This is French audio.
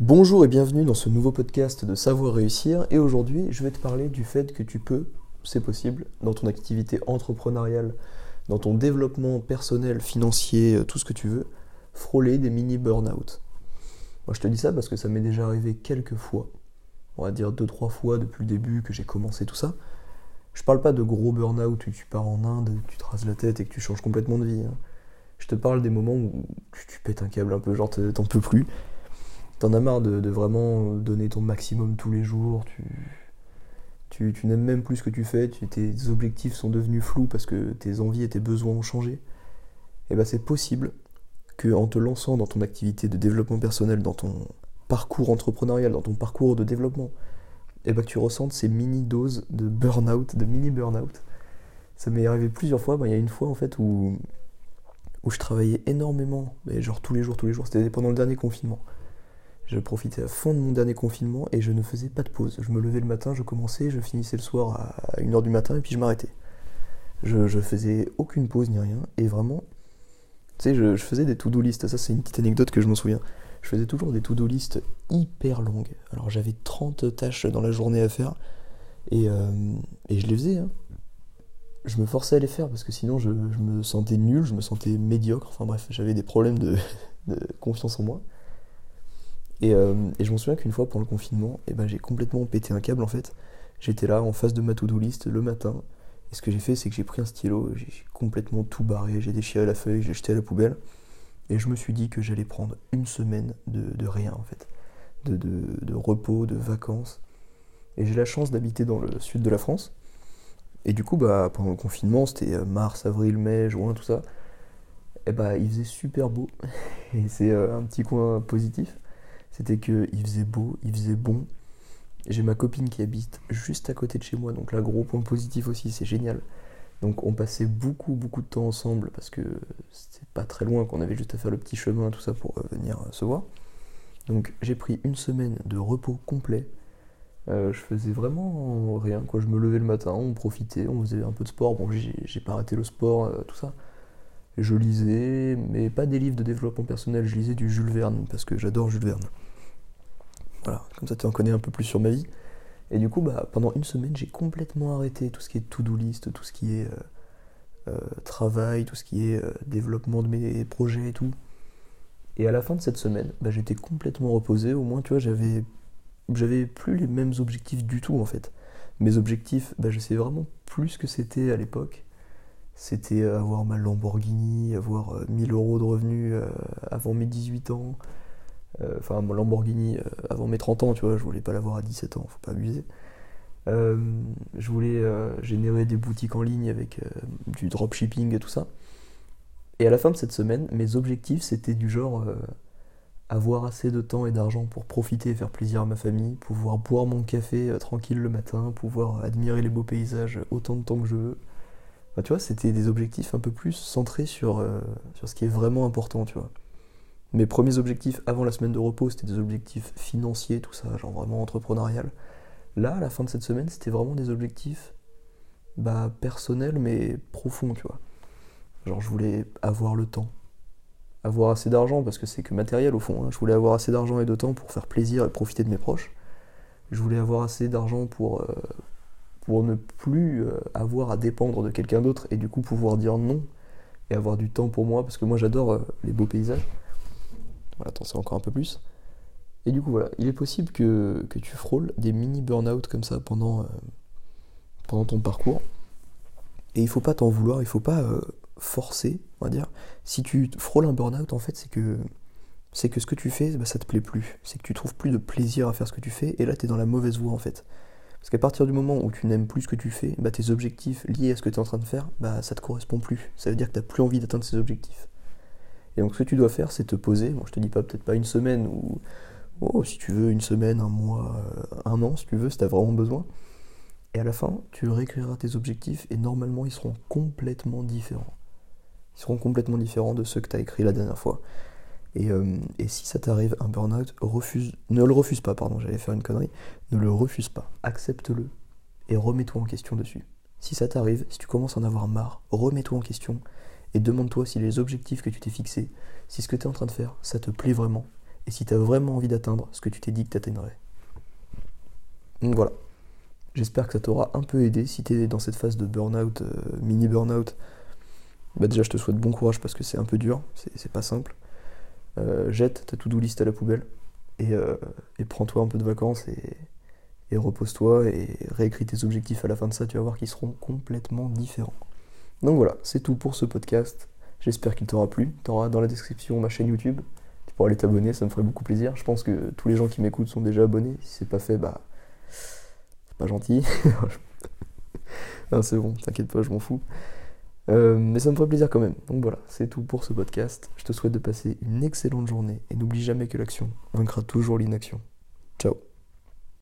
Bonjour et bienvenue dans ce nouveau podcast de Savoir réussir. Et aujourd'hui, je vais te parler du fait que tu peux, c'est possible, dans ton activité entrepreneuriale, dans ton développement personnel, financier, euh, tout ce que tu veux, frôler des mini burn-out. Moi, je te dis ça parce que ça m'est déjà arrivé quelques fois, on va dire deux trois fois depuis le début que j'ai commencé tout ça. Je parle pas de gros burn-out où tu pars en Inde, tu te la tête et que tu changes complètement de vie. hein. Je te parle des moments où tu, tu pètes un câble un peu, genre t'en peux plus T'en as marre de, vraiment donner ton maximum tous les jours, tu, tu, n'aimes même plus ce que tu fais, tes objectifs sont devenus flous parce que tes envies et tes besoins ont changé, et ben c'est possible que en te lançant dans ton activité de développement personnel, dans ton parcours entrepreneurial, dans ton parcours de développement, et ben que tu ressentes ces mini doses de burn-out, de mini burn-out. Ça m'est arrivé plusieurs fois, Ben, il y a une fois en fait où, où je travaillais énormément, mais genre tous les jours, tous les jours, c'était pendant le dernier confinement. Je profitais à fond de mon dernier confinement et je ne faisais pas de pause. Je me levais le matin, je commençais, je finissais le soir à 1h du matin et puis je m'arrêtais. Je, je faisais aucune pause ni rien et vraiment, tu sais, je, faisais des to-do list. Ça, c'est une petite anecdote que je m'en souviens. Je faisais toujours des to-do list hyper longues. Alors j'avais 30 tâches dans la journée à faire et, euh, et je les faisais. hein. Je me forçais à les faire parce que sinon je, me sentais nul, je me sentais médiocre. Enfin bref, j'avais des problèmes de confiance en moi. Et, euh, et je m'en souviens qu'une fois pendant le confinement, eh ben, j'ai complètement pété un câble en fait. J'étais là en face de ma to-do list le matin. Et ce que j'ai fait, c'est que j'ai pris un stylo, j'ai complètement tout barré, j'ai déchiré la feuille, j'ai jeté à la poubelle. Et je me suis dit que j'allais prendre une semaine de, rien en fait. De, repos, de vacances. Et j'ai la chance d'habiter dans le sud de la France. Et du coup, bah, pendant le confinement, c'était euh, mars, avril, mai, juin, tout ça. Et bah, il faisait super beau. Et c'est euh, un petit coin positif c'était qu'il faisait beau, il faisait bon. J'ai ma copine qui habite juste à côté de chez moi, donc là, gros point positif aussi, c'est génial. Donc on passait beaucoup, beaucoup de temps ensemble parce que c'était pas très loin, qu'on avait juste à faire le petit chemin, tout ça pour euh, venir euh, se voir. Donc j'ai pris une semaine de repos complet. Euh, je faisais vraiment rien, quoi. Je me levais le matin, on profitait, on faisait un peu de sport. Bon, j'ai pas arrêté le sport, tout ça. Je lisais, mais pas des livres de développement personnel, je lisais du Jules Verne, parce que j'adore Jules Verne. Voilà, comme ça tu en connais un peu plus sur ma vie. Et du coup, bah, pendant une semaine, j'ai complètement arrêté tout ce qui est to-do list, tout ce qui est euh, euh, travail, tout ce qui est euh, développement de mes projets et tout. Et à la fin de cette semaine, bah, j'étais complètement reposé. Au moins, tu vois, j'avais, j'avais plus les mêmes objectifs du tout en fait. Mes objectifs, bah, je sais vraiment plus ce que c'était à l'époque. C'était avoir ma Lamborghini, avoir euh, 1000 euros de revenus avant mes 18 ans. Euh, Enfin, mon Lamborghini euh, avant mes 30 ans, tu vois, je voulais pas l'avoir à 17 ans, faut pas abuser. Euh, je voulais générer des boutiques en ligne avec du dropshipping et tout ça. Et à la fin de cette semaine, mes objectifs, c'était du genre avoir assez de temps et d'argent pour profiter et faire plaisir à ma famille, pouvoir boire mon café tranquille le matin, pouvoir admirer les beaux paysages autant de temps que je veux. Tu vois, c'était des objectifs un peu plus centrés sur, sur ce qui est vraiment important, tu vois. Mes premiers objectifs avant la semaine de repos, c'était des objectifs financiers, tout ça, genre vraiment entrepreneurial. Là, à la fin de cette semaine, c'était vraiment des objectifs bah, personnels mais profonds, tu vois. Genre, je voulais avoir le temps, avoir assez d'argent, parce que c'est que matériel au fond. hein. Je voulais avoir assez d'argent et de temps pour faire plaisir et profiter de mes proches. Je voulais avoir assez d'argent pour, euh, pour ne plus euh, avoir à dépendre de quelqu'un d'autre et du coup pouvoir dire non et avoir du temps pour moi, parce que moi j'adore euh, les beaux paysages. Voilà, attends, c'est encore un peu plus. Et du coup, voilà, il est possible que, tu frôles des mini burn-out comme ça pendant, euh, pendant ton parcours. Et il faut pas t'en vouloir, il faut pas euh, forcer, on va dire. Si tu frôles un burn-out, en fait, c'est que c'est que ce que tu fais, bah, ça te plaît plus. C'est que tu trouves plus de plaisir à faire ce que tu fais, et là, tu es dans la mauvaise voie, en fait. Parce qu'à partir du moment où tu n'aimes plus ce que tu fais, bah, tes objectifs liés à ce que tu es en train de faire, bah, ça te correspond plus. Ça veut dire que tu plus envie d'atteindre ces objectifs. Et donc, ce que tu dois faire, c'est te poser. Bon, je te dis pas peut-être pas une semaine ou oh, si tu veux une semaine, un mois, euh, un an, si tu veux, si tu as vraiment besoin. Et à la fin, tu réécriras tes objectifs et normalement, ils seront complètement différents. Ils seront complètement différents de ceux que tu as écrits la dernière fois. Et, euh, et si ça t'arrive un burn-out, refuse, ne le refuse pas, pardon, j'allais faire une connerie, ne le refuse pas, accepte-le et remets-toi en question dessus. Si ça t'arrive, si tu commences à en avoir marre, remets-toi en question et demande-toi si les objectifs que tu t'es fixés, si ce que tu es en train de faire, ça te plaît vraiment et si tu as vraiment envie d'atteindre ce que tu t'es dit que tu atteindrais. Donc voilà. J'espère que ça t'aura un peu aidé si tu es dans cette phase de burn-out, euh, mini burn-out. Bah déjà, je te souhaite bon courage parce que c'est un peu dur, c'est pas simple. Euh, jette ta to-do list à la poubelle et, euh, et prends-toi un peu de vacances et, et repose-toi et réécris tes objectifs à la fin de ça, tu vas voir qu'ils seront complètement différents. Donc voilà, c'est tout pour ce podcast. J'espère qu'il t'aura plu. Tu auras dans la description ma chaîne YouTube. Tu pourras aller t'abonner, ça me ferait beaucoup plaisir. Je pense que tous les gens qui m'écoutent sont déjà abonnés. Si c'est pas fait, bah. C'est pas gentil. c'est bon, t'inquiète pas, je m'en fous. Euh, mais ça me ferait plaisir quand même. Donc voilà, c'est tout pour ce podcast. Je te souhaite de passer une excellente journée et n'oublie jamais que l'action vaincra toujours l'inaction. Ciao